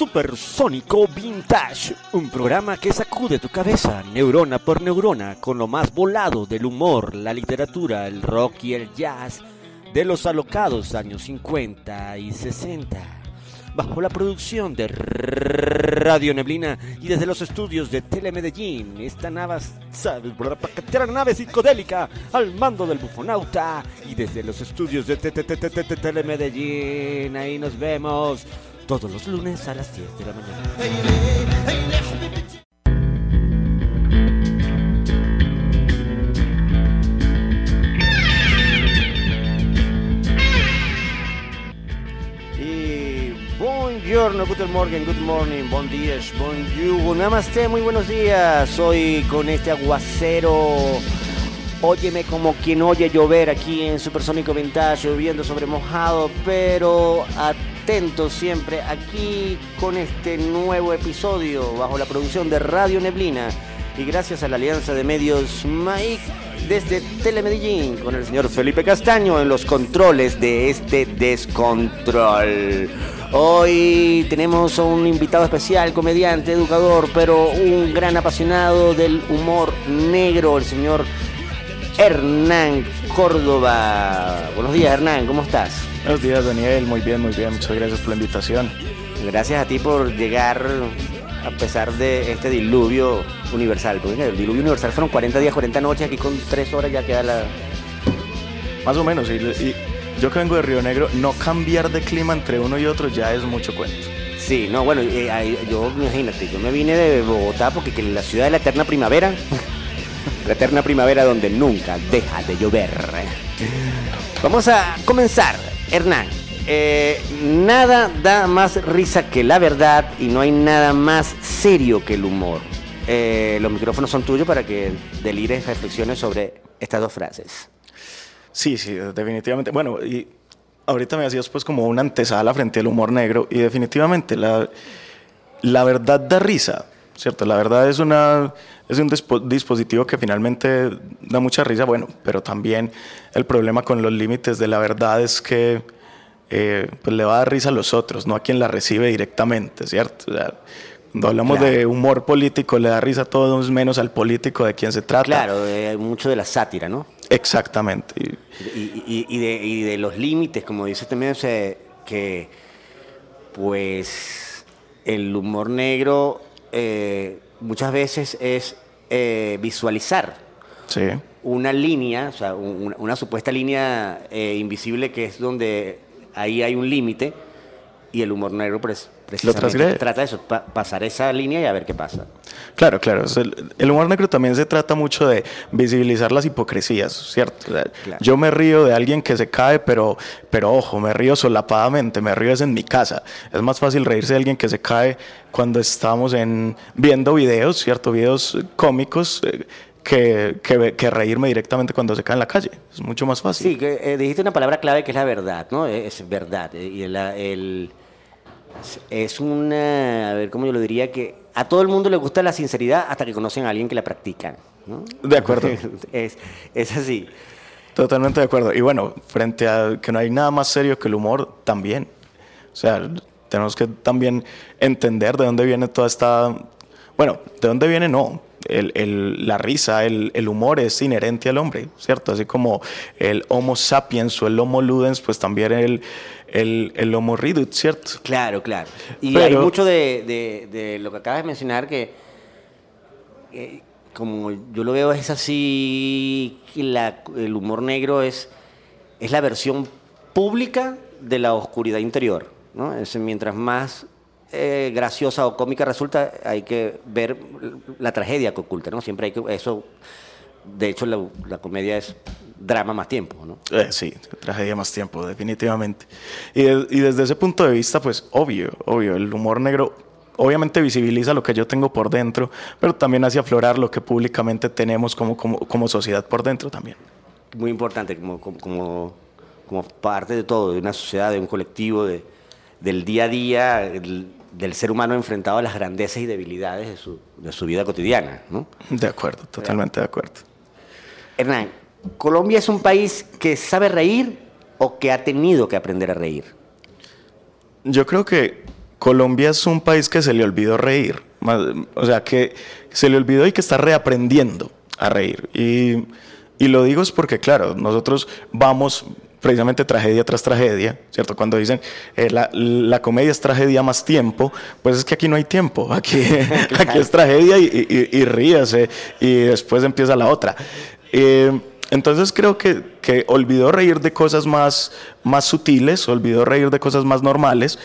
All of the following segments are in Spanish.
Supersónico Vintage, un programa que sacude tu cabeza neurona por neurona con lo más volado del humor, la literatura, el rock y el jazz de los alocados años 50 y 60. Bajo la producción de Radio Neblina y desde los estudios de Telemedellín, esta nave, psicodélica al mando del bufonauta y desde los estudios de Telemedellín, ahí nos vemos todos los lunes a las 10 de la mañana. Buongiorno, good morning, good morning, bon días, bonjour, namaste, muy buenos días. Hoy con este aguacero, óyeme como quien oye llover aquí en Supersónico Vintage, lloviendo sobre mojado, pero a atentos siempre aquí con este nuevo episodio bajo la producción de Radio Neblina y gracias a la alianza de medios MAIC desde Telemedellín con el señor Felipe Castaño en los controles de este descontrol. Hoy tenemos a un invitado especial, comediante, educador, pero un gran apasionado del humor negro, el señor Hernán Córdoba. Buenos días Hernán, ¿cómo estás? Buenos días, Daniel. Muy bien, muy bien. Muchas gracias por la invitación. Gracias a ti por llegar a pesar de este diluvio universal. Porque el diluvio universal fueron 40 días, 40 noches. Aquí con 3 horas ya queda la. Más o menos. Y, yo que vengo de Río Negro, no cambiar de clima entre uno y otro ya es mucho cuento. Sí, no, bueno, eh, yo imagínate, yo me vine de Bogotá porque que la ciudad de la eterna primavera, la eterna primavera donde nunca deja de llover. Vamos a comenzar Hernán, eh, nada da más risa que la verdad y no hay nada más serio que el humor. Eh, los micrófonos son tuyos para que delires reflexiones sobre estas dos frases. Sí, sí, definitivamente. Bueno, y ahorita me hacías pues como una antesala frente al humor negro y definitivamente la, la verdad da risa, ¿cierto? La verdad es, una, es un dispositivo que finalmente da mucha risa, bueno, pero también el problema con los límites de la verdad es que eh, pues le va a dar risa a los otros, no a quien la recibe directamente, ¿cierto? cuando hablamos de humor político, le da risa a todos menos al político de quien se trata. Claro, mucho de la sátira, ¿no? Exactamente. Y, de, los límites, como dice también, que pues el humor negro eh, muchas veces es eh, visualizar una línea, o sea, una, supuesta línea eh, invisible que es donde ahí hay un límite y el humor negro pues, precisamente trata de eso, pasar esa línea y a ver qué pasa. Claro, claro. El, humor negro también se trata mucho de visibilizar las hipocresías, ¿cierto? Yo me río de alguien que se cae, pero, pero ojo, me río solapadamente, me río es en mi casa. Es más fácil reírse de alguien que se cae cuando estamos en, viendo videos, ¿cierto? Videos cómicos. Eh, que, que, reírme directamente cuando se cae en la calle. Es mucho más fácil. Sí, que, eh, dijiste una palabra clave que es la verdad, ¿no? Es verdad. Eh, y el, es una, a ver, ¿cómo yo lo diría? Que a todo el mundo le gusta la sinceridad hasta que conocen a alguien que la practica. De acuerdo. es, es así. Totalmente de acuerdo. Y bueno, frente a que no hay nada más serio que el humor, también. O sea, tenemos que también entender de dónde viene toda esta... Bueno, de dónde viene no, el, la risa, el, el, humor es inherente al hombre, ¿cierto? Así como el Homo sapiens o el Homo ludens, pues también el, el, el Homo ridut, ¿cierto? Claro, claro. Y hay mucho de, de, lo que acabas de mencionar que, como yo lo veo, es así, la, el humor negro es, es la versión pública de la oscuridad interior, ¿no? Es, mientras más eh, graciosa o cómica resulta, hay que ver la tragedia que oculta, ¿no? Siempre hay que, eso, de hecho la, comedia es drama más tiempo, ¿no? Eh, sí, tragedia más tiempo, definitivamente. Y, y, desde ese punto de vista, pues obvio, obvio, el humor negro obviamente visibiliza lo que yo tengo por dentro, pero también hace aflorar lo que públicamente tenemos como, como, como sociedad por dentro también. Muy importante, como, como, como parte de todo, de una sociedad, de un colectivo, de, del día a día, del ser humano enfrentado a las grandezas y debilidades de su, de su vida cotidiana. ¿no? De acuerdo, totalmente de acuerdo. Hernán, ¿Colombia es un país que sabe reír o que ha tenido que aprender a reír? Yo creo que Colombia es un país que se le olvidó reír. O sea, que se le olvidó y que está reaprendiendo a reír. Y, y lo digo es porque, claro, nosotros vamos precisamente tragedia tras tragedia, ¿cierto? Cuando dicen eh, la, la, comedia es tragedia más tiempo, pues es que aquí no hay tiempo, aquí, aquí es tragedia y, y, ríase y después empieza la otra. Eh, entonces creo que, que, olvidó reír de cosas más, más sutiles, olvidó reír de cosas más normales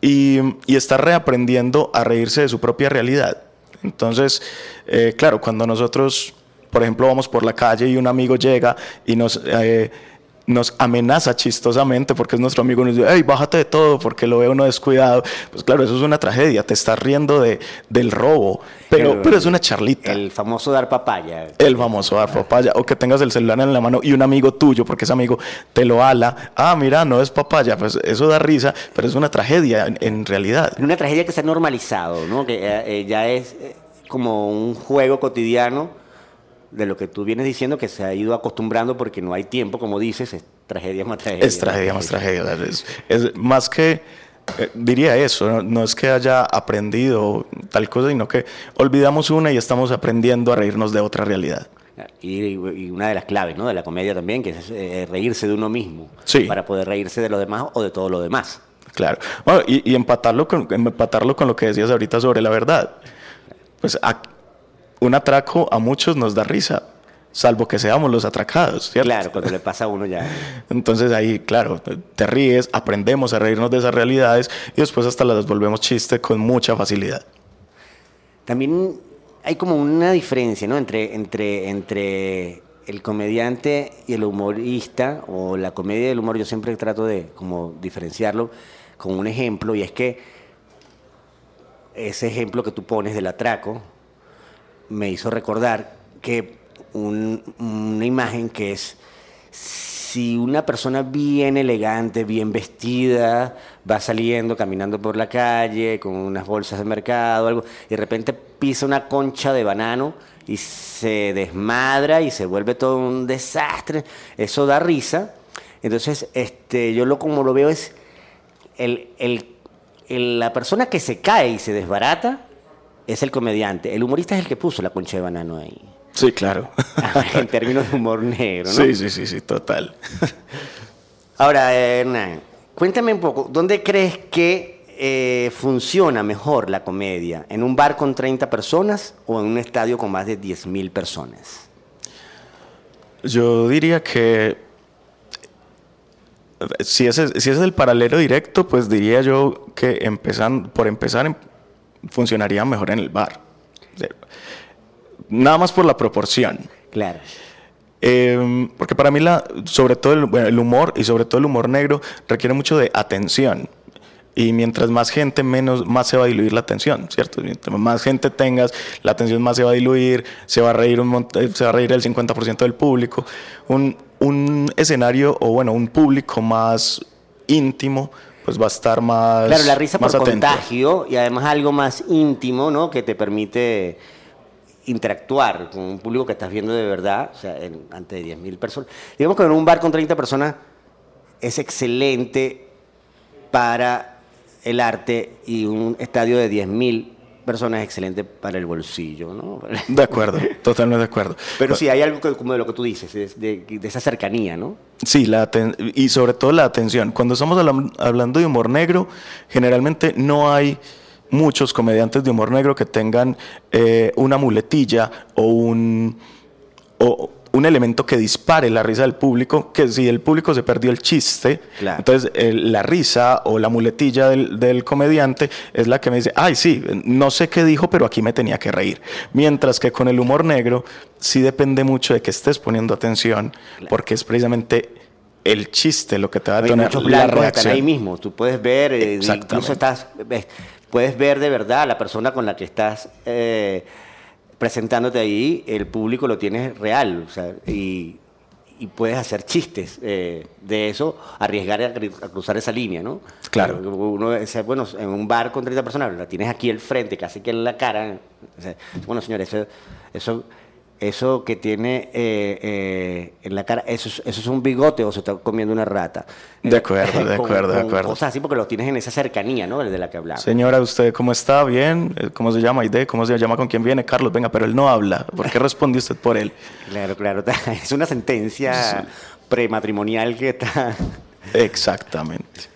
y, y está reaprendiendo a reírse de su propia realidad. Entonces, eh, claro, cuando nosotros, por ejemplo, vamos por la calle y un amigo llega y nos nos amenaza chistosamente porque es nuestro amigo y nos dice, hey, bájate de todo porque lo veo uno descuidado. Pues claro, eso es una tragedia, te estás riendo de, del robo, pero, pero es una charlita. El famoso dar papaya. El famoso dar papaya, o que tengas el celular en la mano y un amigo tuyo, porque ese amigo te lo ala, ah, mira, no es papaya, pues eso da risa, pero es una tragedia en, realidad. Una tragedia que se ha normalizado, ¿no? que eh, eh, ya es eh, como un juego cotidiano de lo que tú vienes diciendo, que se ha ido acostumbrando porque no hay tiempo, como dices, es tragedia más tragedia. Es tragedia más tragedia. Es, más que, eh, diría eso, ¿no? es que haya aprendido tal cosa, sino que olvidamos una y estamos aprendiendo a reírnos de otra realidad. Y, una de las claves ¿no? de la comedia también, que es eh, reírse de uno mismo, para poder reírse de los demás o de todo lo demás. Claro, bueno, y, empatarlo, con, empatarlo con lo que decías ahorita sobre la verdad. Pues un atraco a muchos nos da risa, salvo que seamos los atracados, ¿cierto? Claro, cuando le pasa a uno ya. Entonces ahí, claro, te ríes, aprendemos a reírnos de esas realidades y después hasta las volvemos chiste con mucha facilidad. También hay como una diferencia, ¿no? Entre, entre, entre el comediante y el humorista, o la comedia y el humor, yo siempre trato de como diferenciarlo con un ejemplo, y es que ese ejemplo que tú pones del atraco, me hizo recordar que una imagen que es si una persona bien elegante, bien vestida, va saliendo, caminando por la calle, con unas bolsas de mercado, algo, y de repente pisa una concha de banano y se desmadra y se vuelve todo un desastre, eso da risa. Entonces, este, yo lo como lo veo es el, la persona que se cae y se desbarata, es el comediante. El humorista es el que puso la concha de banano ahí. Sí, claro. en términos de humor negro, ¿no? Sí, sí, sí, sí, total. Ahora, Hernán, cuéntame un poco, ¿dónde crees que eh, funciona mejor la comedia? ¿En un bar con 30 personas o en un estadio con más de 10.000 personas? Yo diría que si ese, si es el paralelo directo, pues diría yo que empezan, por empezar funcionaría mejor en el bar. Nada más por la proporción. Claro. Em, porque para mí, la, sobre todo el, humor y sobre todo el humor negro requiere mucho de atención. Y mientras más gente, menos, más se va a diluir la atención, ¿cierto? Mientras más gente tengas, la atención más se va a diluir, se va a reír, un, se va a reír el 50% del público. Un, un escenario, o bueno, un público más íntimo, pues va a estar más. Claro, la risa por contagio y además algo más íntimo, ¿no? Que te permite interactuar con un público que estás viendo de verdad, o sea, en, ante 10.000 personas. Digamos que en un bar con 30 personas es excelente para el arte y un estadio de 10.000 persona es excelente para el bolsillo, ¿no? De acuerdo, totalmente de acuerdo. Pero sí, hay algo como de lo que tú dices, de, esa cercanía, ¿no? Sí, la y sobre todo la atención. Cuando estamos hablando de humor negro, generalmente no hay muchos comediantes de humor negro que tengan eh, una muletilla o un... O, un elemento que dispare la risa del público, que si el público se perdió el chiste, entonces la risa o la muletilla del, comediante es la que me dice, ay, sí, no sé qué dijo, pero aquí me tenía que reír. Mientras que con el humor negro sí depende mucho de que estés poniendo atención, porque es precisamente el chiste lo que te va a tener la reacción. ahí mismo, tú puedes ver, eh, incluso estás, puedes ver de verdad a la persona con la que estás... Eh, presentándote ahí, el público lo tienes real, o sea, y, puedes hacer chistes eh, de eso, arriesgar a, cruzar esa línea, ¿no? Claro. Uno dice, bueno, en un bar con 30 personas, la tienes aquí al frente, casi que en la cara. bueno, señores, eso, eso eso que tiene eh, eh, en la cara, eso, es- eso es un bigote o se está comiendo una rata. De acuerdo, de Con- acuerdo, de acuerdo. Cosas así porque lo tienes en esa cercanía, ¿no? De la que hablamos. Señora, ¿usted cómo está? ¿Bien? Eh, ¿Cómo se llama? Aide, ¿cómo se llama? ¿Con quién viene? Carlos, venga, pero él no habla. ¿Por qué responde usted por él? Claro, claro. Es una sentencia prematrimonial que está... Exactamente.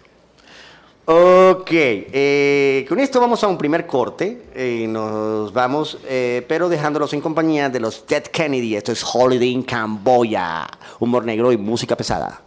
Ok, eh, con esto vamos a un primer corte. eh, nos vamos, eh, pero dejándolos en compañía de los Dead Kennedy. Esto es Holiday in Camboya. Humor negro y música pesada.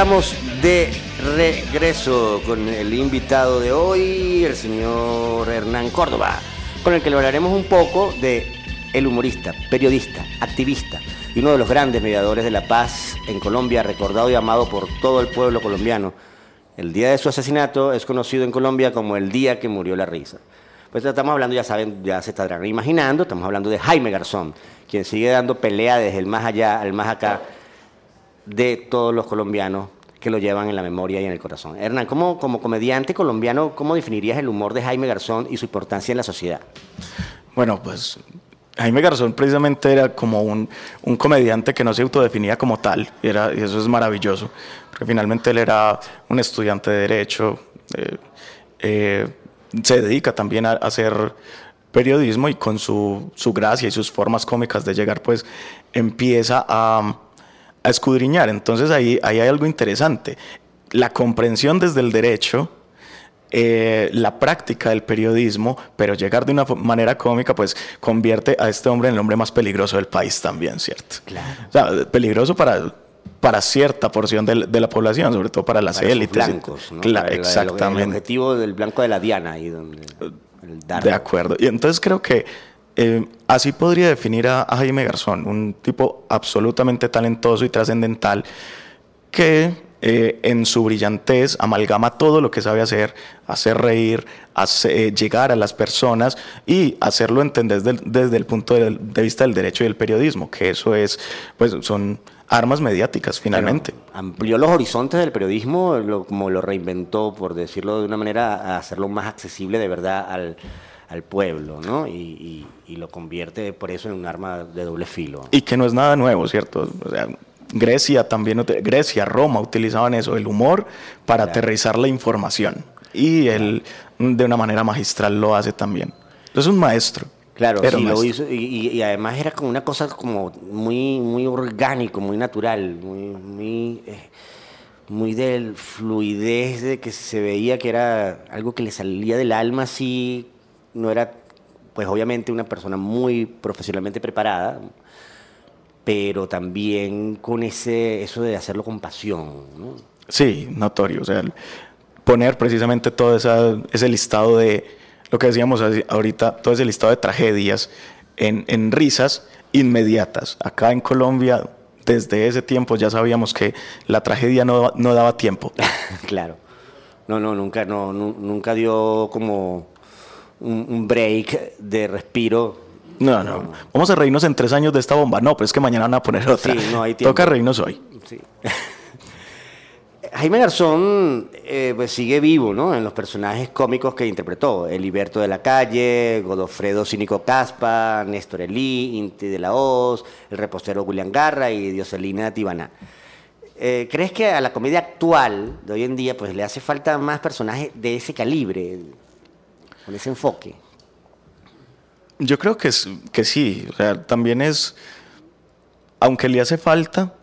Estamos de regreso con el invitado de hoy, el señor Hernán Córdoba, con el que hablaremos un poco de el humorista, periodista, activista y uno de los grandes mediadores de la paz en Colombia, recordado y amado por todo el pueblo colombiano. El día de su asesinato es conocido en Colombia como el día que murió la risa. Pues estamos hablando, ya saben, ya se estarán imaginando, estamos hablando de Jaime Garzón, quien sigue dando pelea desde el más allá al más acá de todos los colombianos que lo llevan en la memoria y en el corazón. Hernán, ¿cómo, como comediante colombiano, ¿cómo definirías el humor de Jaime Garzón y su importancia en la sociedad? Bueno, pues Jaime Garzón precisamente era como un, un comediante que no se autodefinía como tal, y, era, y eso es maravilloso, porque finalmente él era un estudiante de Derecho, eh, eh, se dedica también a, a hacer periodismo y con su, su gracia y sus formas cómicas de llegar, pues empieza a, a escudriñar. Entonces ahí, ahí hay algo interesante. La comprensión desde el derecho eh, la práctica del periodismo, pero llegar de una manera cómica, pues convierte a este hombre en el hombre más peligroso del país también, ¿cierto? Claro. O sea, peligroso para, para cierta porción del- de, la población, sobre todo para las Para élites. blancos, ¿no? Cla- Para el- el- exactamente. El objetivo del blanco de la Diana, ahí donde... el dardo. De acuerdo. Y entonces creo que eh, así podría definir a, a Jaime Garzón, un tipo absolutamente talentoso y trascendental que eh, en su brillantez amalgama todo lo que sabe hacer, hacer reír, hacer, eh, llegar a las personas y hacerlo entender desde el, desde el punto de, de vista del derecho y el periodismo, que eso es, pues son armas mediáticas finalmente. Bueno, amplió los horizontes del periodismo, lo- como lo reinventó, por decirlo de una manera, a hacerlo más accesible de verdad al, al pueblo, ¿no? Y, y- y lo convierte por eso en un arma de doble filo. Y que no es nada nuevo, ¿cierto? O sea, Grecia también, Grecia, Roma utilizaban eso, el humor para Claro. aterrizar la información. y él de una manera magistral lo hace también. Es un maestro. Claro, sí, lo hizo, y, además era como una cosa como muy, muy orgánico, muy natural, muy, muy, eh, muy del fluidez de que se veía que era algo que le salía del alma, así, no era, pues obviamente una persona muy profesionalmente preparada, pero también con ese, eso de hacerlo con pasión, ¿no? Sí, notorio. O sea, poner precisamente todo esa, ese listado de, lo que decíamos ahorita, todo ese listado de tragedias en, en risas inmediatas. Acá en Colombia, desde ese tiempo ya sabíamos que la tragedia no, no daba tiempo. claro. No, no, nunca, no, nu- nunca dio como un, un break de respiro. No, no. Vamos a reírnos en tres años de esta bomba. No, pero es que mañana van a poner otra. Sí, no hay tiempo. Toca reírnos hoy. Sí. Jaime Garzón eh, pues sigue vivo ¿no? en los personajes cómicos que interpretó. Eliberto de la Calle, Godofredo Cínico Caspa, Néstor Elí, Inti de la Hoz, el repostero William Garra y Dioselina Tibaná. Eh, ¿Crees que a la comedia actual de hoy en día pues le hace falta más personajes de ese calibre, con ese enfoque? Yo creo que, es- que sí. También es. Aunque le hace falta.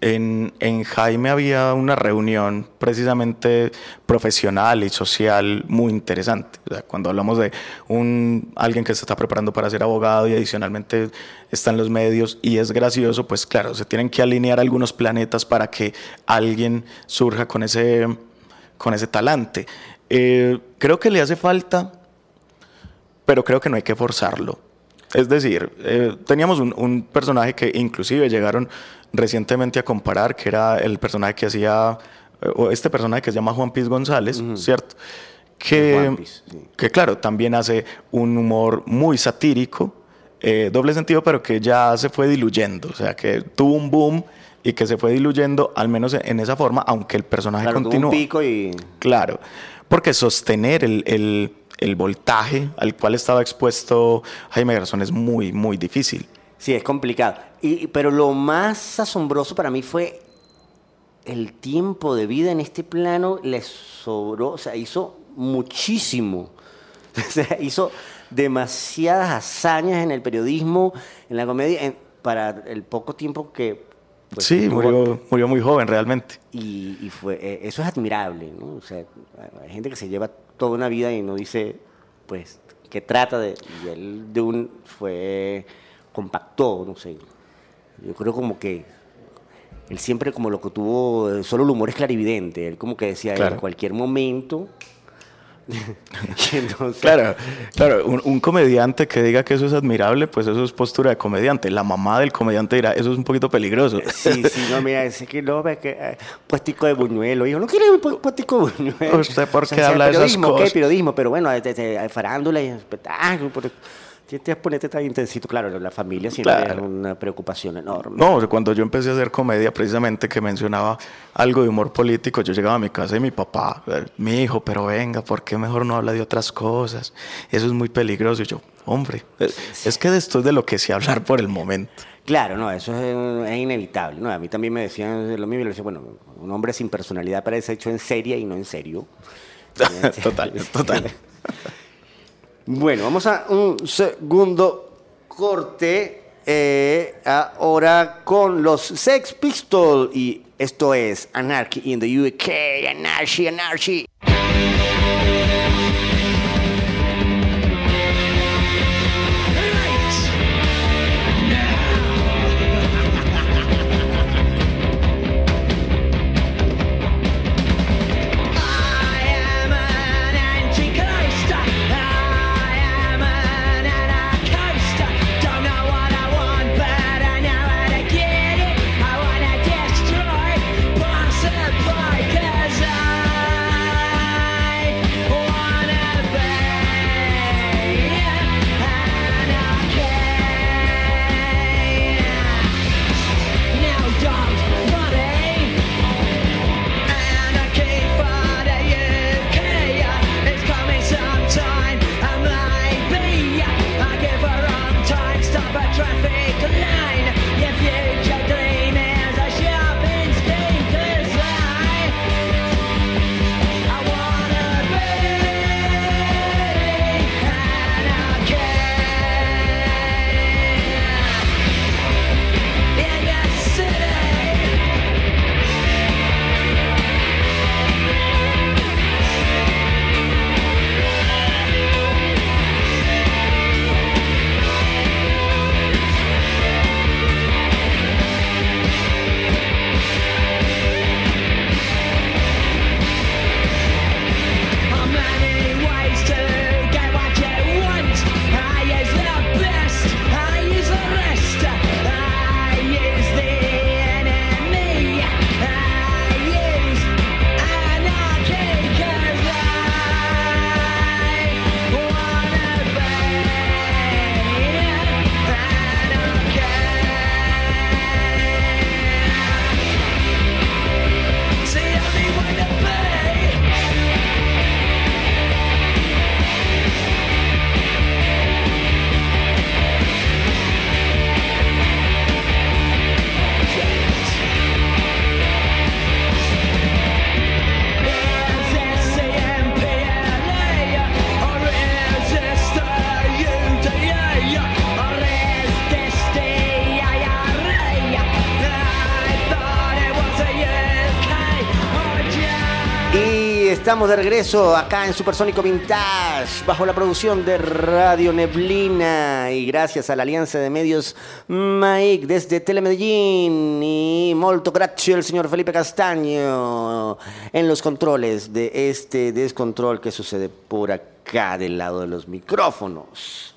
En, en Jaime había una reunión precisamente profesional y social muy interesante. O sea, cuando hablamos de un, alguien que se está preparando para ser abogado y adicionalmente está en los medios y es gracioso, pues claro, se tienen que alinear algunos planetas para que alguien surja con ese, con ese talante. Eh, creo que le hace falta pero creo que no hay que forzarlo. Es decir, eh, teníamos un, un personaje que inclusive llegaron recientemente a comparar, que era el personaje que hacía, eh, o este personaje que se llama Juan Piz González, ¿cierto? Que, Piz, sí. que claro, también hace un humor muy satírico, eh, doble sentido, pero que ya se fue diluyendo, o sea, que tuvo un boom y que se fue diluyendo, al menos en esa forma, aunque el personaje Claro, tuvo un pico y... Claro, porque sostener el, voltaje al cual estaba expuesto Jaime Garzón es muy, muy difícil. Sí, es complicado. Y, pero lo más asombroso para mí fue el tiempo de vida en este plano le sobró, o sea, hizo muchísimo. O sea, hizo demasiadas hazañas en el periodismo, en la comedia, para el poco tiempo que... pues, sí, tuvo. murió, murió muy joven realmente. Y, y fue, eh, eso es admirable, ¿no? O sea, hay gente que se lleva toda una vida y no dice, pues, que trata de... Y él de un... fue... compactó, no sé. Yo creo como que... Él siempre como lo que tuvo... Solo el humor es clarividente. Él como que decía, Claro. en cualquier momento... entonces, Claro, claro, un, un comediante que diga que eso es admirable, pues eso es postura de comediante. La mamá del comediante dirá, eso es un poquito peligroso. Sí, sí, no, mira, es que no, ve que eh, puestico de buñuelo. Hijo, no quiere un pu- puestico de buñuelo. ¿Usted por qué o sea, habla de esas cosas? Periodismo, pero bueno, de, de- de farándula y espectáculo. por- Tienes que ponerte tan intensito. Claro, la familia siempre Claro. es una preocupación enorme. No, cuando yo empecé a hacer comedia, precisamente que mencionaba algo de humor político, yo llegaba a mi casa y mi papá, eh, mi hijo, pero venga, ¿por qué mejor no habla de otras cosas? Eso es muy peligroso. Y yo, hombre, es que de esto es de lo que sé hablar por el momento. Claro, no, eso es, es inevitable. ¿no? A mí también me decían lo mismo. y le decía, bueno, un hombre sin personalidad parece hecho en serie y no en serio. total, total. Bueno, vamos a un segundo corte. eh, ahora con los Sex Pistols. Y esto es Anarchy in the UK. Anarchy, Anarchy. Estamos de regreso acá en Supersónico Vintage, bajo la producción de Radio Neblina y gracias a la alianza de medios MAIC desde Telemedellín y molto grazie el señor Felipe Castaño en los controles de este descontrol que sucede por acá del lado de los micrófonos.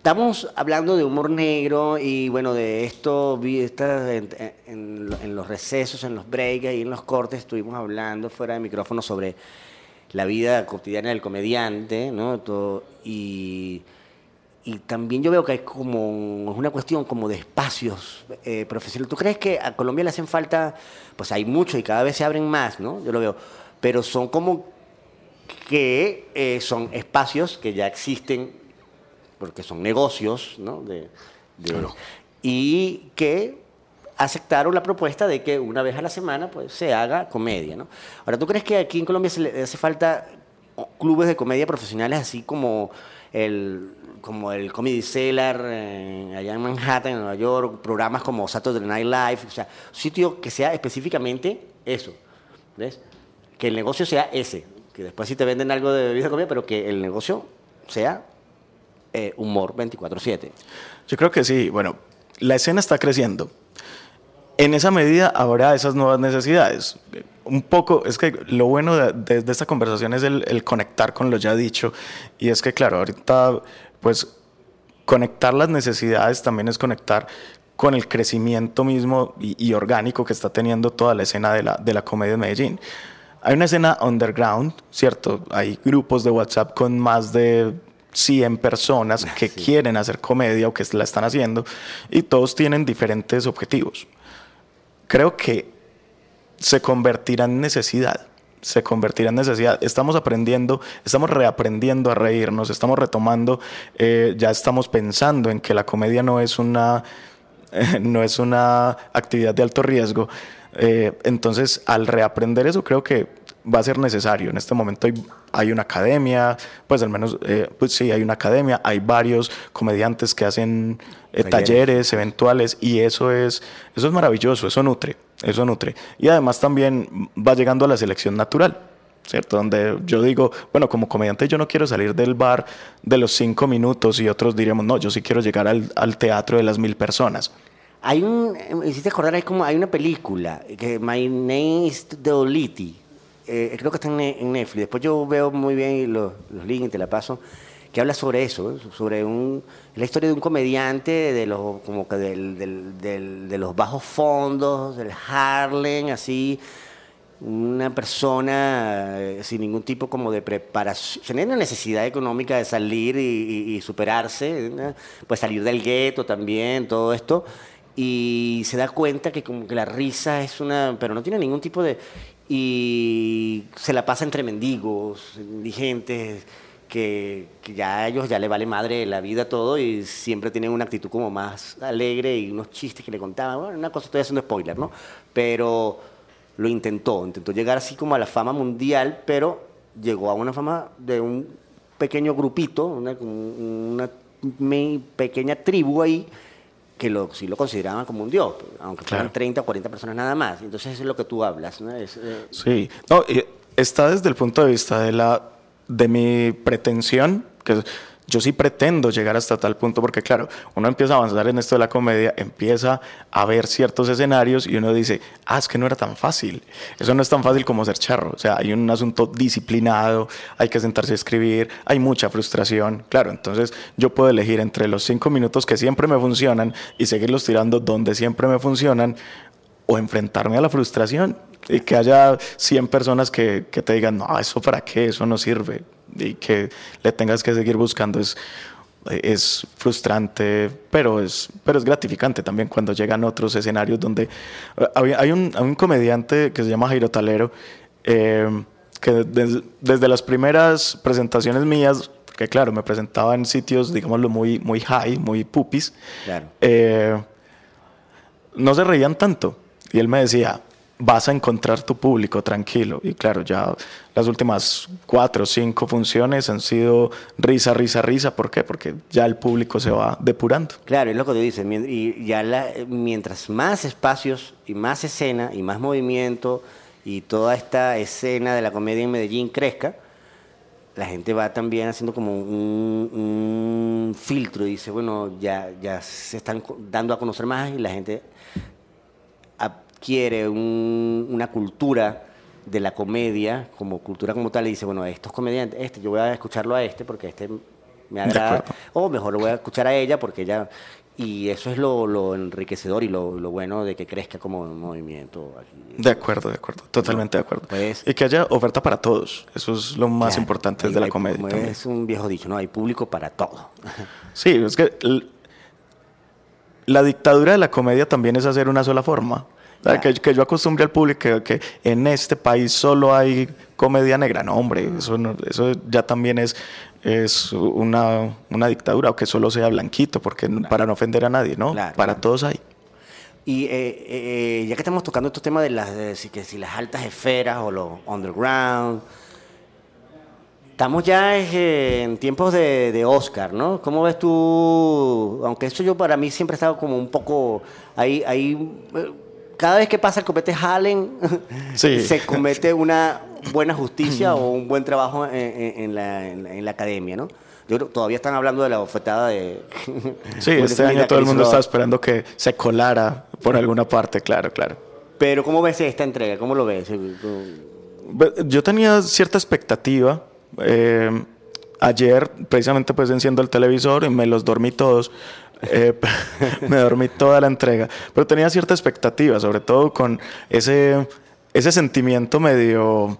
Estamos hablando de humor negro y bueno, de esto, esta- en, en- en los recesos, en los breaks y en los cortes, estuvimos hablando fuera de micrófono sobre la vida cotidiana del comediante, ¿no? Todo- y, y también yo veo que hay como es una cuestión como de espacios eh, profesionales. ¿Tú crees que a Colombia le hacen falta? Pues hay mucho y cada vez se abren más, ¿no? Yo lo veo. Pero son como que eh, son espacios que ya existen porque son negocios, ¿no? De, de- Claro. Y que aceptaron la propuesta de que una vez a la semana pues, se haga comedia, ¿no? Ahora, ¿tú crees que aquí en Colombia se le hace falta clubes de comedia profesionales así como el, como el Comedy Cellar eh, allá en Manhattan, en Nueva York, programas como Saturday Night Live, o sea, sitio que sea específicamente eso, ¿ves? Que el negocio sea ese, que después sí te venden algo de bebida de comida, pero que el negocio sea eh, humor 24/7. Yo creo que sí. Bueno, la escena está creciendo. En esa medida habrá esas nuevas necesidades. Un poco, es que lo bueno de, de- de esta conversación es el, el conectar con lo ya dicho. Y es que, claro, ahorita, pues, conectar las necesidades también es conectar con el crecimiento mismo y, y orgánico que está teniendo toda la escena de la, de la comedia de Medellín. Hay una escena underground, ¿cierto? Hay grupos de WhatsApp con más de 100 personas que quieren hacer comedia o que la están haciendo y todos tienen diferentes objetivos. Creo que se convertirá en necesidad. Se convertirá en necesidad. Estamos aprendiendo, estamos reaprendiendo a reírnos, estamos retomando, eh, ya estamos pensando en que la comedia no es una, no es una actividad de alto riesgo. Eh, entonces, al reaprender eso, creo que va a ser necesario. En este momento hay, hay una academia, pues al menos, eh, pues sí, hay una academia, hay varios comediantes que hacen eh, Talleres. eventuales y eso es, eso es maravilloso, eso nutre, eso nutre. Y además también va llegando a la selección natural. ¿Cierto? Donde yo digo, bueno, como comediante yo no quiero salir del bar de los cinco minutos y otros diríamos, no, yo sí quiero llegar al, al teatro de las mil personas. Hay un, me hiciste acordar, hay como, hay una película, que My Name is Dolittle, eh, creo que está en, Ne- en Netflix, después yo veo muy bien los, los links, te la paso, que habla sobre eso, sobre un, la historia de un comediante de los, como que del, del- del- de los bajos fondos, del Harlem, así, una persona eh, sin ningún tipo como de preparación, sin una necesidad económica de salir y superarse, ¿no? pues salir del gueto también, todo esto, y se da cuenta que como que la risa es una, pero no tiene ningún tipo de, y se la pasa entre mendigos, indigentes, que, que ya a ellos ya le vale madre la vida todo y siempre tienen una actitud como más alegre y unos chistes que le contaban, bueno, una cosa estoy haciendo spoiler, ¿no? Pero lo intentó, intentó llegar así como a la fama mundial, pero llegó a una fama de un pequeño grupito, una, una pequeña tribu ahí, que lo, sí lo consideraban como un dios, aunque fueran Claro. 30 o 40 personas nada más. Entonces eso es lo que tú hablas, ¿no? Es, eh, Sí, no, está desde el punto de vista de la de mi pretensión, que yo sí pretendo llegar hasta tal punto, porque claro, uno empieza a avanzar en esto de la comedia, empieza a ver ciertos escenarios y uno dice, ah, es que no era tan fácil. Eso no es tan fácil como ser charro. O sea, hay un asunto disciplinado, hay que sentarse a escribir, hay mucha frustración. Claro, entonces yo puedo elegir entre los cinco minutos que siempre me funcionan y seguirlos tirando donde siempre me funcionan, o enfrentarme a la frustración y que haya 100 personas que, que te digan, no, eso para qué, eso no sirve, y que le tengas que seguir buscando es, es frustrante, pero es, pero es gratificante también cuando llegan otros escenarios donde eh, hay un, hay un comediante que se llama Jairo Talero, eh, que des- desde las primeras presentaciones mías, que claro, me presentaba en sitios, digámoslo, muy, muy high, muy pupis, Claro. eh, no se reían tanto. Y él me decía, vas a encontrar tu público tranquilo. Y claro, ya las últimas cuatro o cinco funciones han sido risa, risa, risa. ¿Por qué? Porque ya el público se va depurando. Claro, es lo que te dicen. Y ya la- mientras más espacios y más escena y más movimiento y toda esta escena de la comedia en Medellín crezca, la gente va también haciendo como un, un filtro y dice, bueno, ya, ya se están dando a conocer más y la gente adquiere un- una cultura de la comedia como cultura como tal y dice, bueno, estos comediantes, este, yo voy a escucharlo a este porque este me agrada, o mejor lo voy a escuchar a ella porque ella... Y eso es lo, lo enriquecedor y lo, lo bueno de que crezca como un movimiento. aquí. De acuerdo, de acuerdo, totalmente de acuerdo. Pues- y que haya oferta para todos, eso es lo más importante hay- de la hay- comedia. como. Es un viejo dicho, ¿no? Hay público para todo. Sí, es que la dictadura de la comedia también es hacer una sola forma. Que, que yo acostumbre al público que, que en este país solo hay comedia negra. No, hombre, eso, no- eso ya también es, es una, una dictadura, o que solo sea blanquito, porque para no ofender a nadie, ¿no? Claro, para claro. todos hay. Y eh, eh, ya que estamos tocando estos temas de las, de que si las altas esferas o los underground, estamos ya eh, en tiempos de, de Oscar, ¿no? ¿Cómo ves tú? Aunque eso yo para mí siempre he estado como un poco ahí, ahí eh, cada vez que pasa el copete Hallen, Sí. se comete una buena justicia o un buen trabajo en, en- en la, en la- academia, ¿no? Yo creo- todavía están hablando de la bofetada de... Sí, este año a todo el mundo está esperando que se colara por alguna parte, claro, claro. Pero ¿cómo ves esta entrega? ¿Cómo lo ves? Ve- Yo tenía cierta expectativa. eh, ayer, precisamente, pues enciendo el televisor y me los dormí todos. Eh, me dormí toda la entrega. Pero tenía cierta expectativa, sobre todo con ese, ese sentimiento medio,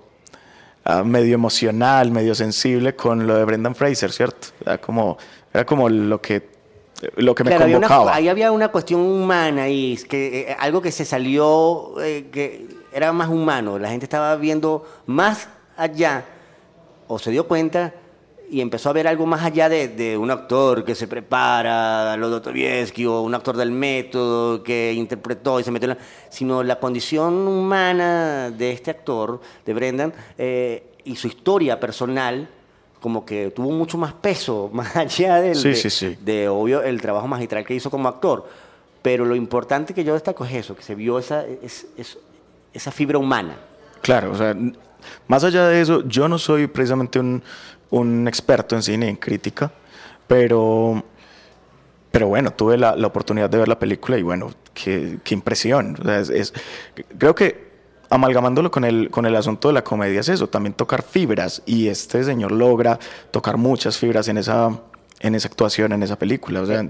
ah, medio emocional, medio sensible con lo de Brendan Fraser, ¿cierto? Era como, era como lo que, lo que me Claro, había una- convocaba. ahí había una cuestión humana y que eh, algo que se salió eh, que era más humano. La gente estaba viendo más allá o se dio cuenta y empezó a ver algo más allá de, de un actor que se prepara, lo Dostoyevsky, o un actor del método que interpretó y se metió en la... Sino la condición humana de este actor, de Brendan, eh, y su historia personal, como que tuvo mucho más peso, más allá del, Sí, de, sí, sí. de, obvio el trabajo magistral que hizo como actor. Pero lo importante que yo destaco es eso, que se vio esa, es- es- esa fibra humana. Claro, o sea, más allá de eso, yo no soy precisamente un, un experto en cine, en crítica, pero, pero bueno, tuve la, la oportunidad de ver la película y bueno, qué, qué impresión. O sea, es- es- creo que amalgamándolo con el, con el asunto de la comedia es eso, también tocar fibras y este señor logra tocar muchas fibras en esa, en esa actuación, en esa película. O sea,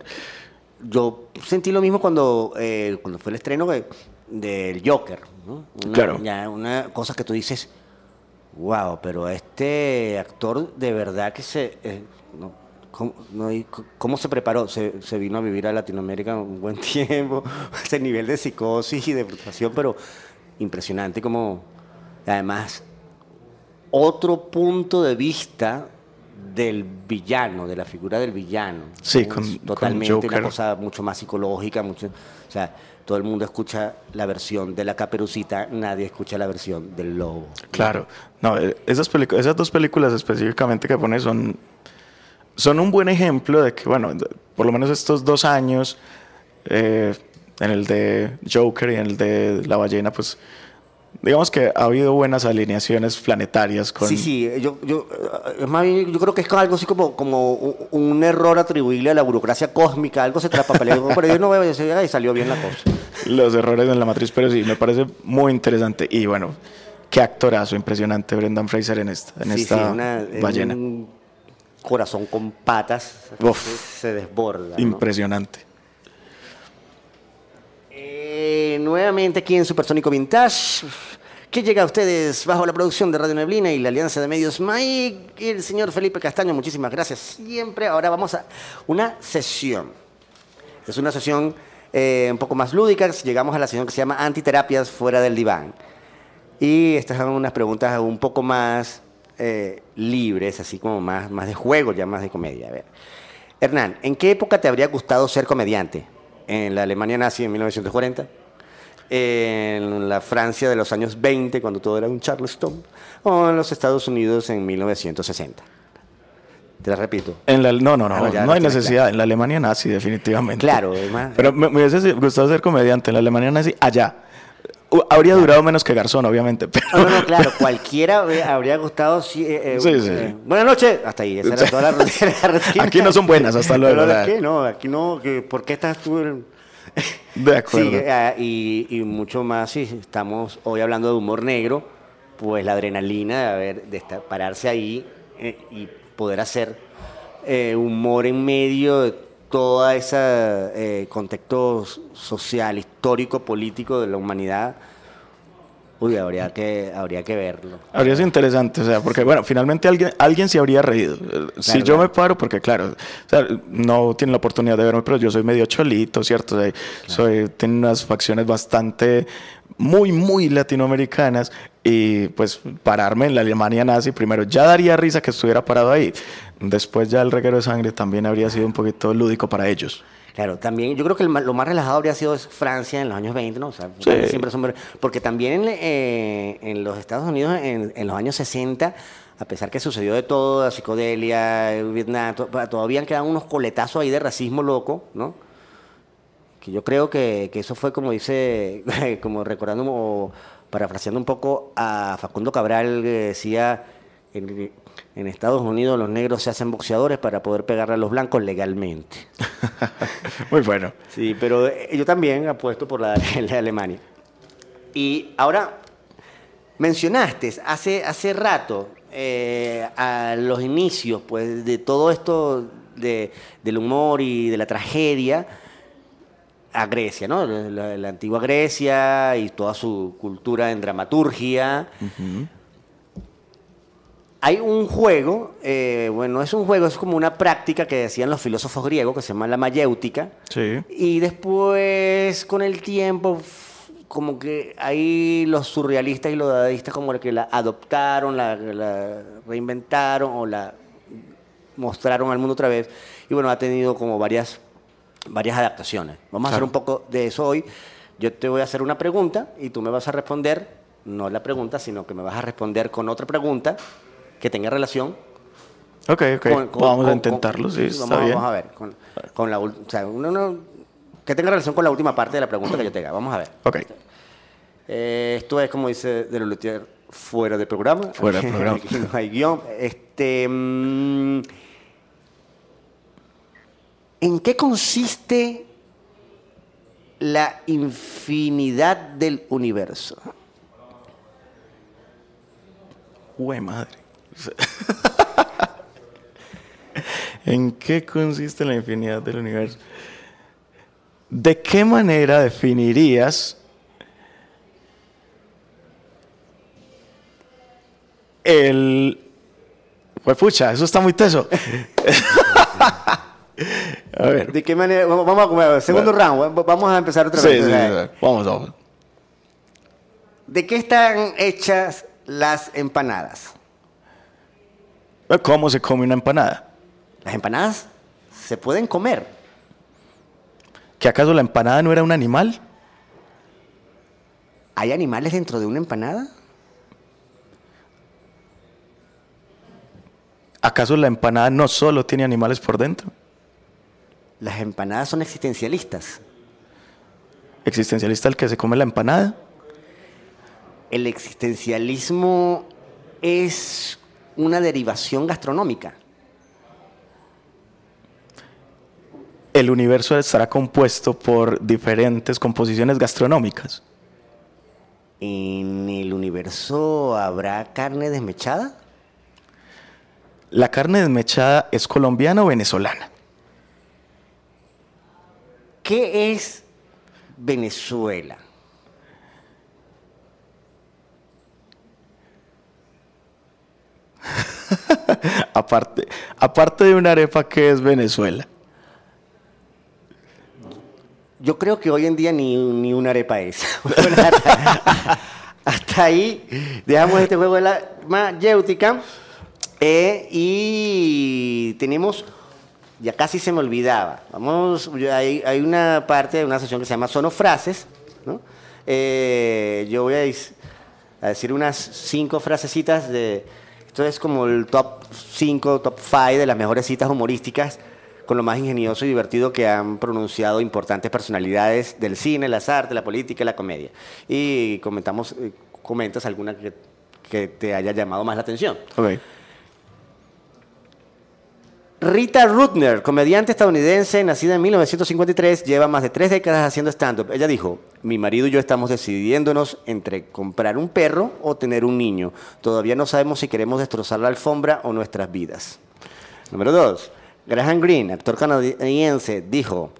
Yo sentí lo mismo cuando, eh, cuando fue el estreno de- del Joker. ¿no? Una, Claro. ya una cosa que tú dices, wow, pero este actor de verdad que se... eh, no, ¿cómo, no, se preparó? Se, se vino a vivir a Latinoamérica un buen tiempo, ese nivel de psicosis y de frustración, pero impresionante como... Además, otro punto de vista del villano, de la figura del villano. Sí, con- con totalmente Joker. una cosa mucho más psicológica, mucho, o sea, todo el mundo escucha la versión de la caperucita, nadie escucha la versión del lobo. Claro, no, eh, esas, esas dos películas específicamente que pones son, son un buen ejemplo de que, bueno, por lo menos estos dos años, eh, en el de Joker y en el de La Ballena, pues digamos que ha habido buenas alineaciones planetarias con... Sí, sí, yo, yo, eh, más bien, yo creo que es algo así como, como un, error atribuible a la burocracia cósmica, algo se traspapeleó, pero yo no veo y salió bien la cosa. los errores en la matriz, pero sí, me parece muy interesante. Y bueno, qué actorazo impresionante Brendan Fraser en esta, en Sí, esta sí, una- ballena. un corazón con patas Uf. se, desborda. ¿no? Eh, nuevamente aquí en Supersónico Vintage, que llega a ustedes bajo la producción de Radio Neblina y la Alianza de Medios y el señor Felipe Castaño. Muchísimas gracias siempre. Ahora vamos a una sesión. Es una sesión eh, un poco más lúdica. Llegamos a la sesión que se llama Antiterapias fuera del diván. Y estas son unas preguntas un poco más eh, libres, así como más, más de juego, ya más de comedia. Hernán, ¿en qué época te habría gustado ser comediante? ¿En la Alemania nazi en 1940? ¿En la Francia de los años 20, cuando todo era un Charleston? ¿O en los Estados Unidos en 1960? Te la repito. En la, no, no, no, Ah, no, no hay necesidad. En la Alemania nazi, definitivamente. Claro, además- Pero me, me hubiese gustado ser comediante en la Alemania nazi allá. Habría durado menos que Garzón, obviamente. Pero, No, no, no, claro, cualquiera habría- gustado. sí, eh, eh, Sí, sí. eh, buenas noches. Hasta ahí, esa era toda la rutina. Aquí no son buenas, hasta luego, Pero. ¿qué? No, aquí no. ¿Por qué estás tú? en- De acuerdo. Sí, eh, y, y mucho más, si estamos hoy hablando de humor negro, pues la adrenalina de, haber, de estar, pararse ahí eh, y poder hacer humor en medio de todo ese eh, contexto social, histórico, político de la humanidad. Uy, habría que, habría que verlo. Habría sido interesante, o sea, porque bueno, finalmente alguien, alguien se habría reído. Si yo claro. me paro, porque claro, o sea, no tienen la oportunidad de verme, pero yo soy medio cholito, ¿cierto? O sea, soy, tengo unas facciones bastante, muy, muy latinoamericanas y pues pararme en la Alemania nazi, primero ya daría risa que estuviera parado ahí. Después ya el reguero de sangre también habría sido un poquito lúdico para ellos. Claro, también yo creo que lo más relajado habría sido Francia en los años 20, ¿no? O sea, Sí. Siempre son... Porque también eh, en los Estados Unidos, en, en los años 60, a pesar que sucedió de todo, la psicodelia, el Vietnam, to- todavía han quedado unos coletazos ahí de racismo loco, ¿no? Que yo creo que, que eso fue como dice, como recordando o parafraseando un poco a Facundo Cabral, que decía, en, en Estados Unidos los negros se hacen boxeadores para poder pegarle a los blancos legalmente. Muy bueno. Sí, pero eh, yo también apuesto por la, la Alemania. Y ahora, mencionaste hace, hace rato, eh, a los inicios pues, de todo esto de- del humor y de la tragedia, a Grecia, ¿no? La, antigua Grecia y toda su cultura en dramaturgia. Hay un juego, eh, bueno, es un juego, es como una práctica que decían los filósofos griegos que se llama la mayéutica. Sí. Y después, con el tiempo, como que ahí los surrealistas y los dadaístas como que la adoptaron, la, la reinventaron o la mostraron al mundo otra vez. Y bueno, ha tenido como varias, varias adaptaciones. Vamos a hacer Claro. un poco de eso hoy. Yo te voy a hacer una pregunta y tú me vas a responder, no la pregunta, sino que me vas a responder con otra pregunta que tenga relación Ok, ok. con- con- vamos a con- intentarlo, con- sí, vamos, está bien. vamos a ver. Con, la, o sea, uno no- que tenga relación con la última parte de la pregunta que yo te haga. Vamos a ver. Ok. Eh, esto es como dice de Lelutier, fuera de programa. Fuera de programa. Aquí no hay guion. Este, mm, ¿En qué consiste la infinidad del universo? Madre. ¿En qué consiste la infinidad del universo? ¿De qué manera definirías el... Pues pucha, eso está muy teso. a ver. ¿De qué manera? Vamos a comer. Segundo round. va- Vamos a empezar otra Sí, vez. sí, sí. Vamos, vamos. ¿De qué están hechas las empanadas? ¿Cómo se come una empanada? Las empanadas se pueden comer. ¿Que acaso la empanada no era un animal? ¿Hay animales dentro de una empanada? ¿Acaso la empanada no solo tiene animales por dentro? Las empanadas son existencialistas. ¿Existencialista el que se come la empanada? El existencialismo es una derivación gastronómica. El universo estará compuesto por diferentes composiciones gastronómicas. ¿En el universo habrá carne desmechada? ¿La carne desmechada es colombiana o venezolana? ¿Qué es Venezuela? Aparte, aparte de una arepa, ¿qué es Venezuela? Yo creo que hoy en día ni, ni una arepa es. Bueno, hasta, hasta ahí dejamos este juego de la mayéutica. Eh, y tenemos, ya casi se me olvidaba, vamos, hay, hay una parte de una sesión que se llama Sonofrases. ¿no? Eh, yo voy a, a decir unas cinco frasecitas de... Esto es como el top 5, top 5 de las mejores citas humorísticas con lo más ingenioso y divertido que han pronunciado importantes personalidades del cine, las artes, la política la comedia. Y comentamos, eh, comentas alguna que, que te haya llamado más la atención. Ok. Rita Rutner, comediante estadounidense, nacida en 1953, lleva más de tres décadas haciendo stand-up. Ella dijo, mi marido y yo estamos decidiéndonos entre comprar un perro o tener un niño. Todavía no sabemos si queremos destrozar la alfombra o nuestras vidas. Número dos, Graham Greene, actor canadiense, dijo,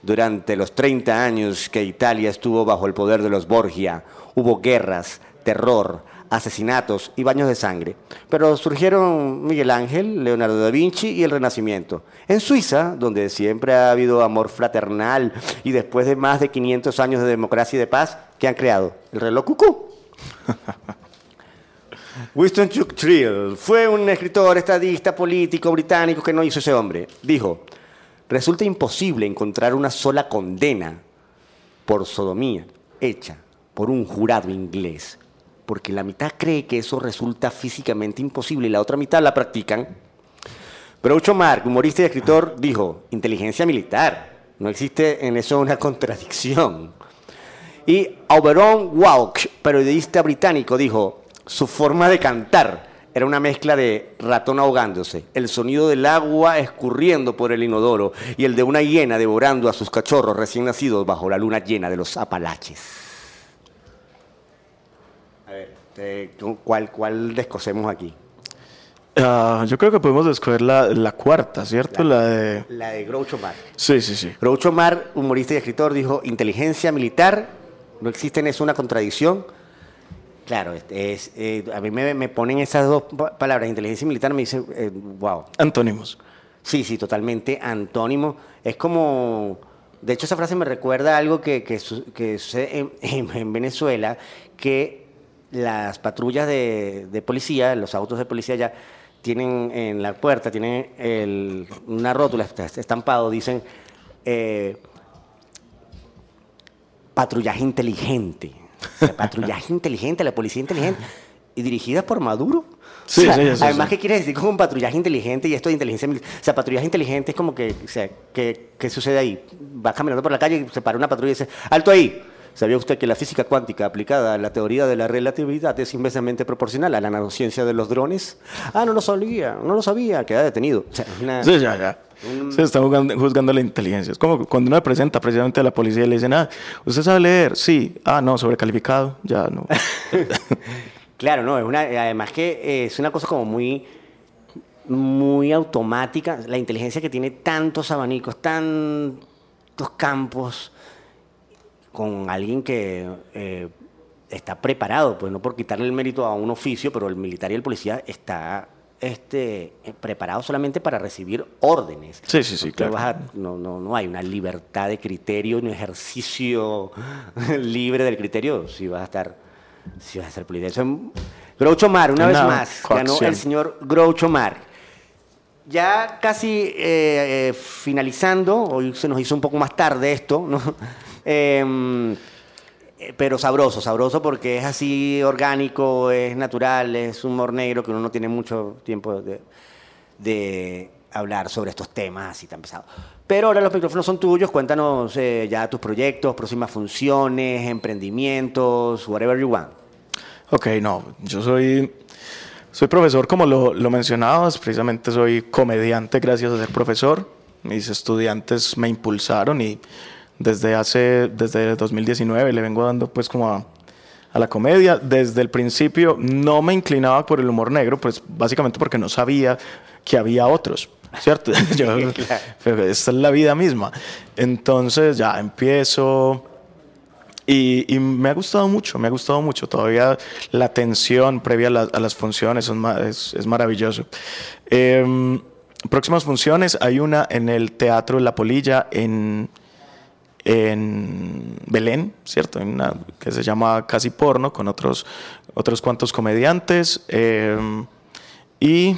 durante los 30 años que Italia estuvo bajo el poder de los Borgia, hubo guerras, terror, asesinatos y baños de sangre. Pero surgieron Miguel Ángel, Leonardo da Vinci y el Renacimiento. En Suiza, donde siempre ha habido amor fraternal y después de más de 500 años de democracia y de paz, ¿qué han creado? El reloj cucú. Winston Churchill fue un escritor, estadista, político británico que no hizo ese hombre. Dijo, resulta imposible encontrar una sola condena por sodomía hecha por un jurado inglés, porque la mitad cree que eso resulta físicamente imposible y la otra mitad la practican. Groucho Marx, humorista y escritor, dijo, inteligencia militar, no existe en eso una contradicción. Y Auberon Walsh, periodista británico, dijo, su forma de cantar era una mezcla de ratón ahogándose, el sonido del agua escurriendo por el inodoro y el de una hiena devorando a sus cachorros recién nacidos bajo la luna llena de los Apalaches. Eh, ¿cuál, cuál descosemos aquí? Ah, yo creo que podemos escoger la, la cuarta, ¿cierto? La, de... La de Groucho Marx. Sí, sí, sí. Groucho Marx, humorista y escritor, dijo, inteligencia militar, no existe en eso una contradicción. Claro, este es, eh, a mí me, me ponen esas dos pa- palabras, inteligencia militar, me dice, eh, wow. Antónimos. Sí, sí, totalmente antónimo. Es como, de hecho esa frase me recuerda a algo que, que, su- que sucede en, en- en Venezuela, que las patrullas de, de policía, los autos de policía ya tienen en la puerta, tienen el- una rótula estampado, dicen eh, patrullaje inteligente. O sea, patrullaje inteligente, la policía inteligente. Y dirigida por Maduro. Sí, O sea, sí, sí, además. ¿qué quiere decir con un patrullaje inteligente y esto de inteligencia militar? O sea, patrullaje inteligente es como que, o sea, ¿qué, qué sucede ahí? Va caminando por la calle y se para una patrulla y dice, ¡alto ahí! ¿Sabía usted que la física cuántica aplicada a la teoría de la relatividad es inversamente proporcional a la nanociencia de los drones? Ah, no lo sabía, no lo sabía, queda detenido. O sea, una- Sí, ya, ya. Se está jugando, juzgando la inteligencia. Es como cuando uno le presenta precisamente a la policía y le dicen, ah, ¿usted sabe leer? Sí. Ah, no, sobrecalificado. Ya, no. Claro, no, es una, además que es una cosa como muy, muy automática. La inteligencia que tiene tantos abanicos, tantos campos, con alguien que eh, está preparado, pues no por quitarle el mérito a un oficio, pero el militar y el policía está este, eh, preparado solamente para recibir órdenes. Sí, sí, sí, claro. a- no, no, no hay una libertad de criterio, un ejercicio libre del criterio si vas a estar, si vas a ser policía. Eso es- Groucho Mar, una, vez más, ganó el señor Groucho Mar. Ya casi eh, eh, finalizando, hoy se nos hizo un poco más tarde esto, ¿no? Em, pero sabroso, sabroso porque es así orgánico, es natural, es humor negro que uno no tiene mucho tiempo de, de hablar sobre estos temas así tan pesados. Pero ahora los micrófonos son tuyos, cuéntanos eh, ya tus proyectos, próximas funciones, emprendimientos, whatever you want. Ok, no, yo soy, soy profesor, como lo, lo mencionabas, precisamente soy comediante gracias a ser profesor. Mis estudiantes me impulsaron y desde hace, desde 2019 le vengo dando pues como a, a la comedia. Desde el principio no me inclinaba por el humor negro, pues básicamente porque no sabía que había otros. ¿Cierto? Yo- pero esta es la vida misma. Entonces ya empiezo, y, y me ha gustado mucho, me ha gustado mucho. Todavía la tensión previa a, la- a las funciones ma- es, es maravilloso. Em, próximas funciones, hay una en el Teatro La Polilla en, en Belén, ¿cierto? Hay una que se llama Casi Porno con otros, otros cuantos comediantes. em, y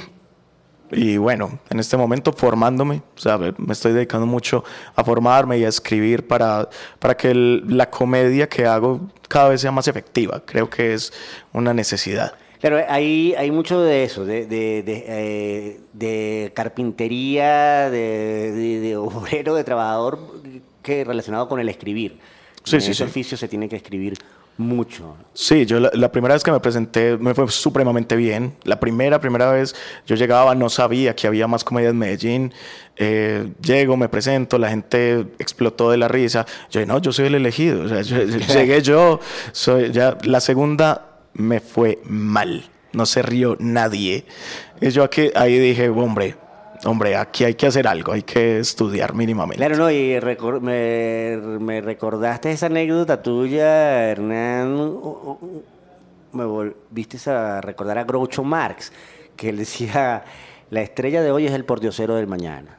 y bueno, en este momento formándome, o sea, me estoy dedicando mucho a formarme y a escribir para, para que la comedia que hago cada vez sea más efectiva. Creo que es una necesidad. Claro, hay, hay mucho de eso, de, de, eh, carpintería, de obrero, de trabajador, que relacionado con el escribir. Sí, en sí, ese sí. oficio se tiene que escribir mucho. Sí, yo la, la primera vez que me presenté me fue supremamente bien. La primera, primera vez yo llegaba, no sabía que había más comedia en Medellín. Eh, llego, me presento, la gente explotó de la risa. Yo no, yo soy el elegido. O sea, yo- llegué yo, soy ya. La segunda me fue mal. No se rió nadie. Y yo aquí, ahí dije, hombre, hombre, aquí hay que hacer algo, hay que estudiar mínimamente. Claro, no, y recor- me, me recordaste esa anécdota tuya, Hernán. Me volviste a recordar a Groucho Marx, que él decía, la estrella de hoy es el pordiosero del mañana.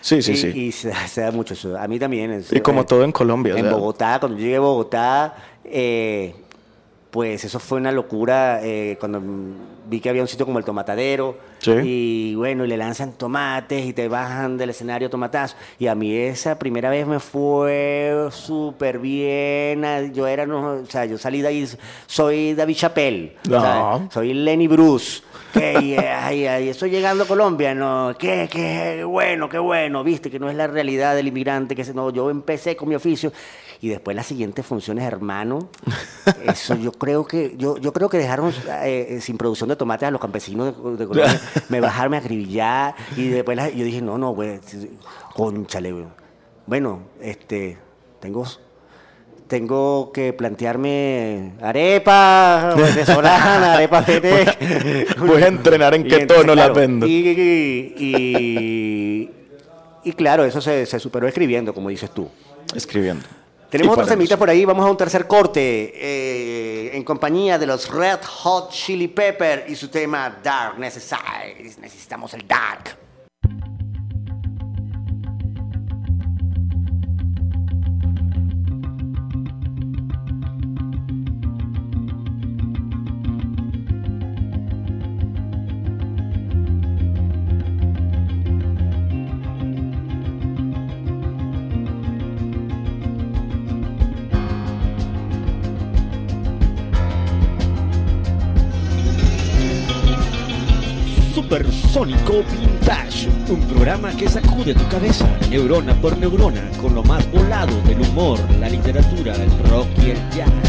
Sí, sí, y, sí. Y se, se da mucho eso. A mí también. es- Y como todo en Colombia, o En sea. Bogotá, cuando llegué a Bogotá, eh, pues eso fue una locura eh, cuando vi que había un sitio como el Tomatadero. Sí. Y bueno, y le lanzan tomates y te bajan del escenario tomatazos. Y a mí esa primera vez me fue súper bien. ah, Yo era, no, o sea, yo salí de ahí, soy David Chappelle. o sea, No. soy Lenny Bruce. Que, y, ay, ay, estoy llegando a Colombia, no, qué, qué bueno, qué bueno, viste, que no es la realidad del inmigrante, que se- no, yo empecé con mi oficio y después las siguientes funciones, hermano, eso yo creo que, yo, yo creo que dejaron eh, sin producción de tomates a los campesinos de, de Colombia, me bajarme a acribillar y después la- yo dije, no, no, güey, conchale, güey. bueno, este, tengo tengo que plantearme arepa venezolana, arepa verde. Voy a entrenar en qué tono las vendo. Y, y, y- y claro, eso se, se superó escribiendo, como dices tú. Escribiendo. Tenemos otros semitas eso. por ahí, vamos a un tercer corte eh, en compañía de los Red Hot Chili Pepper y su tema Dark Necessary. Necesitamos el Dark. Un programa que sacude tu cabeza neurona por neurona con lo más volado del humor, la literatura, el rock y el jazz.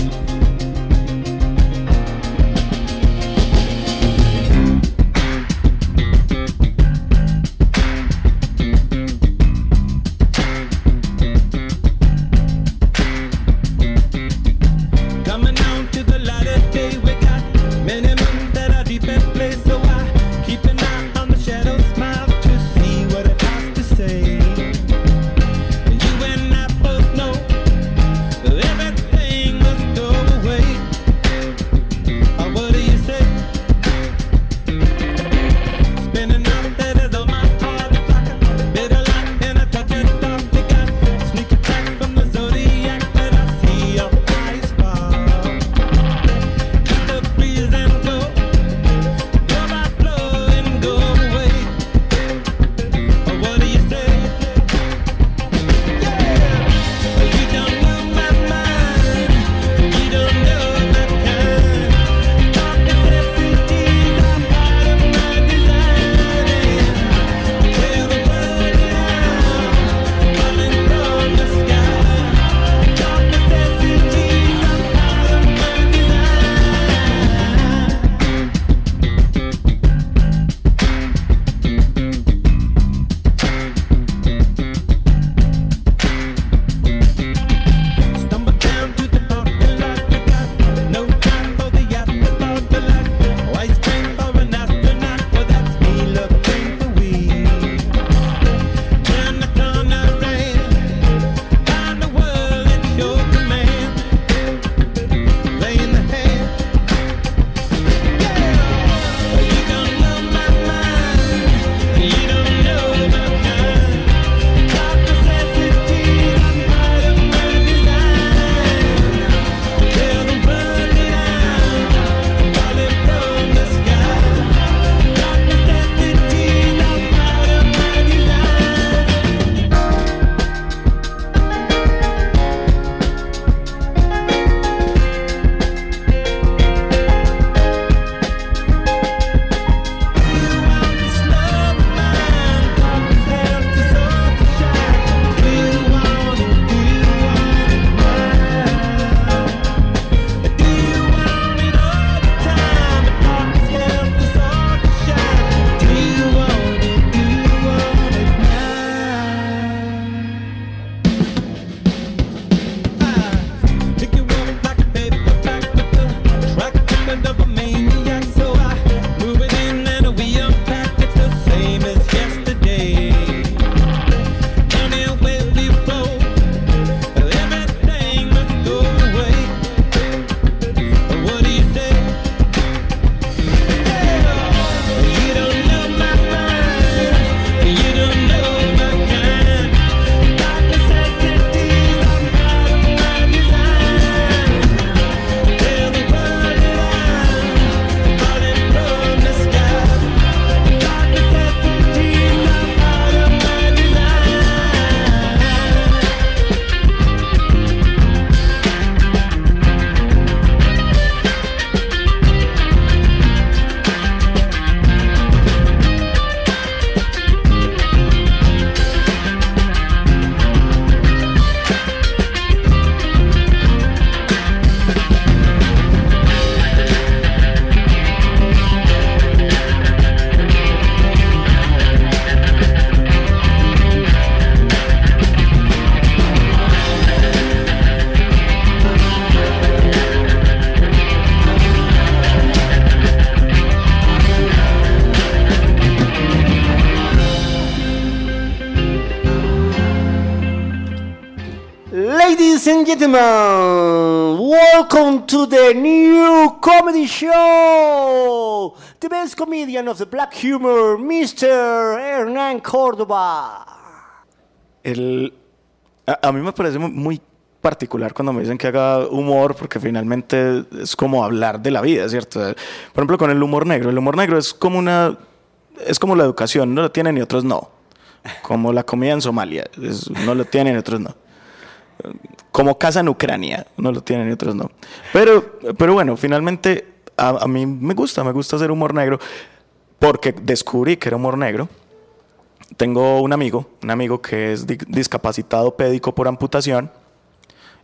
Gentlemen, welcome to the new comedy show. The best comedian of the black humor, Mr. Hernán Córdoba. El, a, a mí me parece mu- muy particular cuando me dicen que haga humor, porque finalmente es como hablar de la vida, ¿cierto? Por ejemplo, con el humor negro. El humor negro es como una. Es como la educación, no lo tienen y otros no. Como la comida en Somalia, es- no lo tienen y otros no. Como casa en Ucrania, no lo tienen y otros no. Pero, pero bueno, finalmente a, mí me gusta, me gusta hacer humor negro, porque descubrí que era humor negro tengo un amigo, un amigo que es di- discapacitado pédico por amputación,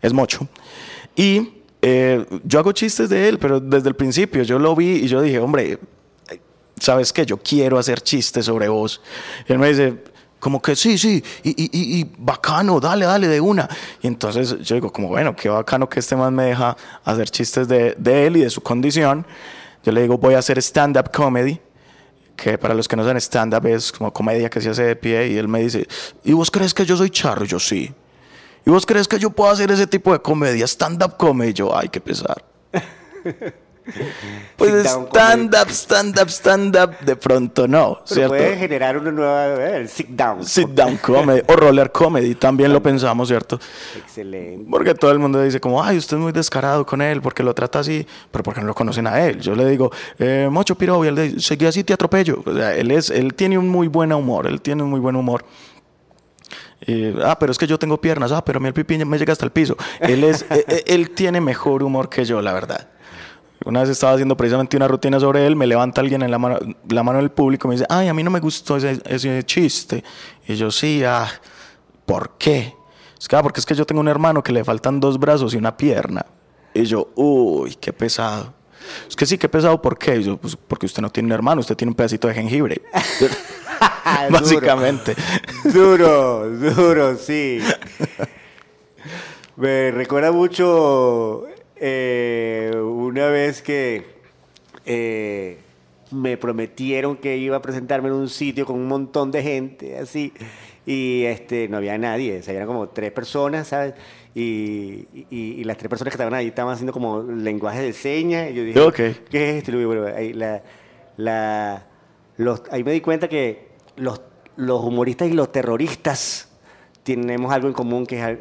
es mocho, y eh, yo hago chistes de él, pero desde el principio yo lo vi y yo dije, hombre, ¿sabes qué? Yo quiero hacer chistes sobre vos. Y él me dice, como que sí, sí, y, y- y- bacano, dale, dale, de una. Y entonces yo digo, como bueno, qué bacano que este man me deja hacer chistes de, de él y de su condición. Yo le digo, voy a hacer stand-up comedy que para los que no saben stand-up es como comedia que se hace de pie y él me dice, ¿y vos crees que yo soy charro? Yo sí. ¿Y vos crees que yo puedo hacer ese tipo de comedia, stand-up comedy? Yo, ay, qué pesar. Pues stand-up, stand-up, stand-up, de pronto no, Pero ¿cierto? puede generar una nueva, eh, el sit down. Sit down comedy o roller comedy, también lo pensamos, ¿cierto? Excelente. Porque todo el mundo dice como, ay, usted es muy descarado con él, porque lo trata así, pero porque no lo conocen a él. Yo le digo, eh, Mocho Piro, y él dice, seguí así, te atropello. O sea, él, es, él tiene un muy buen humor, él tiene un muy buen humor. Y, ah, pero es que yo tengo piernas, ah, pero a mí el pipí me llega hasta el piso. Él, es, eh, eh, él tiene mejor humor que yo, la verdad. Una vez estaba haciendo precisamente una rutina sobre él, me levanta alguien en la mano, la mano del público y me dice, ay, a mí no me gustó ese, ese chiste. Y yo, sí, ah, ¿por qué? Es que, ah, porque es que yo tengo un hermano que le faltan dos brazos y una pierna. Y yo, uy, qué pesado. Es que sí, qué pesado, ¿por qué? Y yo, pues porque usted no tiene un hermano, usted tiene un pedacito de jengibre. Básicamente. Duro, duro, sí. Me recuerda mucho eh, una vez que eh, me prometieron que iba a presentarme en un sitio con un montón de gente, así, y este, no había nadie, o sea, eran como tres personas, ¿sabes? Y, y- y las tres personas que estaban ahí estaban haciendo como lenguaje de señas, y yo dije. ¿qué es esto? Y luego, bueno, ahí, la, la- los- ahí me di cuenta que los, los humoristas y los terroristas tenemos algo en común que es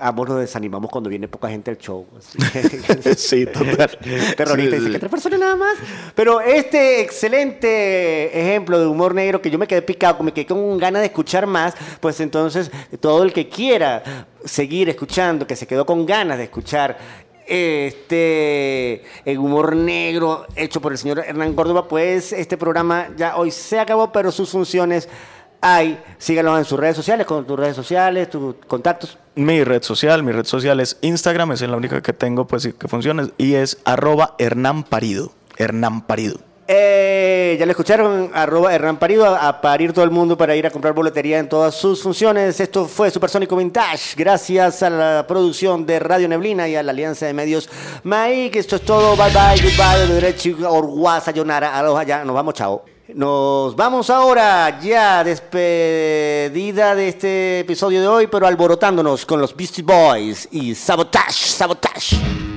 ambos nos desanimamos cuando viene poca gente al show. Sí, total. Terrorista Sí, dice sí. que tres personas nada más. Pero este excelente ejemplo de humor negro que yo me quedé picado, me quedé con ganas de escuchar más, pues entonces todo el que quiera seguir escuchando, que se quedó con ganas de escuchar este el humor negro hecho por el señor Hernán Córdoba, pues este programa ya hoy se acabó, pero sus funciones hay. Síganos en sus redes sociales, con tus redes sociales, tus contactos. Mi red social, mi red social es Instagram, es la única que tengo pues que funciona y es arroba Hernán Parido. Hernán Parido. Eh, ya lo escucharon, arroba Hernán Parido, a, a parir todo el mundo para ir a comprar boletería en todas sus funciones. Esto fue Supersónico Vintage, gracias a la producción de Radio Neblina y a la Alianza de Medios Mike. Esto es todo, bye bye, goodbye, de derecho, orgua, sayonara, aloha, ya, nos vamos, chao. Nos vamos ahora, ya despedida de este episodio de hoy, pero alborotándonos con los Beastie Boys y Sabotage, Sabotage.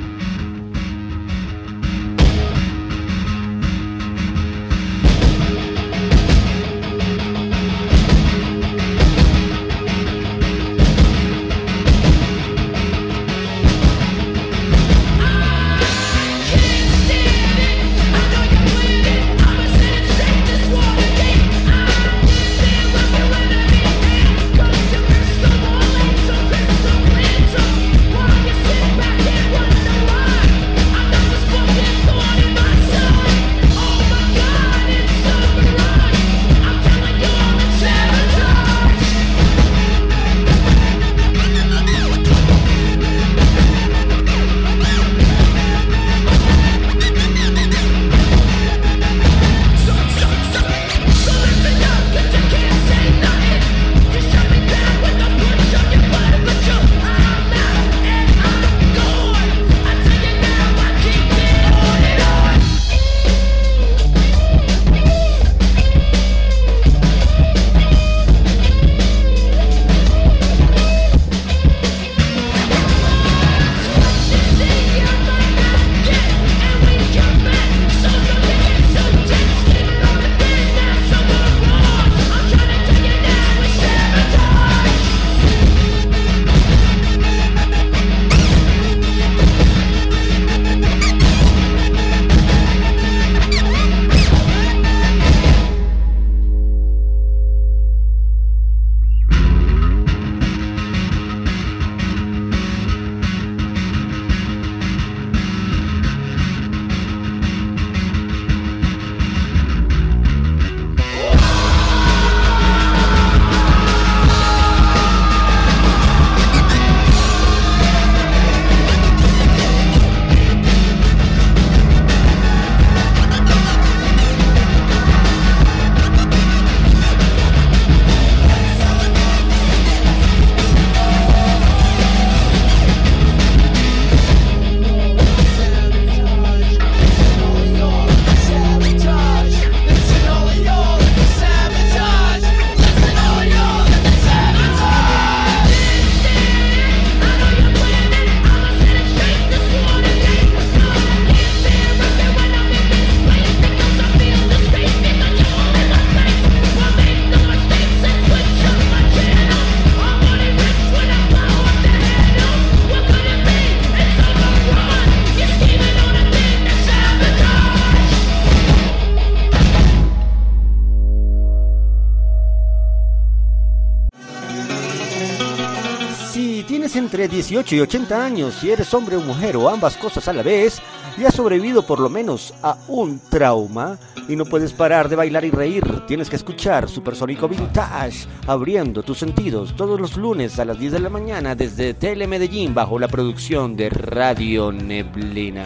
18 y 80 años, si eres hombre o mujer o ambas cosas a la vez, y has sobrevivido por lo menos a un trauma y no puedes parar de bailar y reír, tienes que escuchar Supersónico Vintage, abriendo tus sentidos todos los lunes a las 10 de la mañana desde Tele Medellín bajo la producción de Radio Neblina.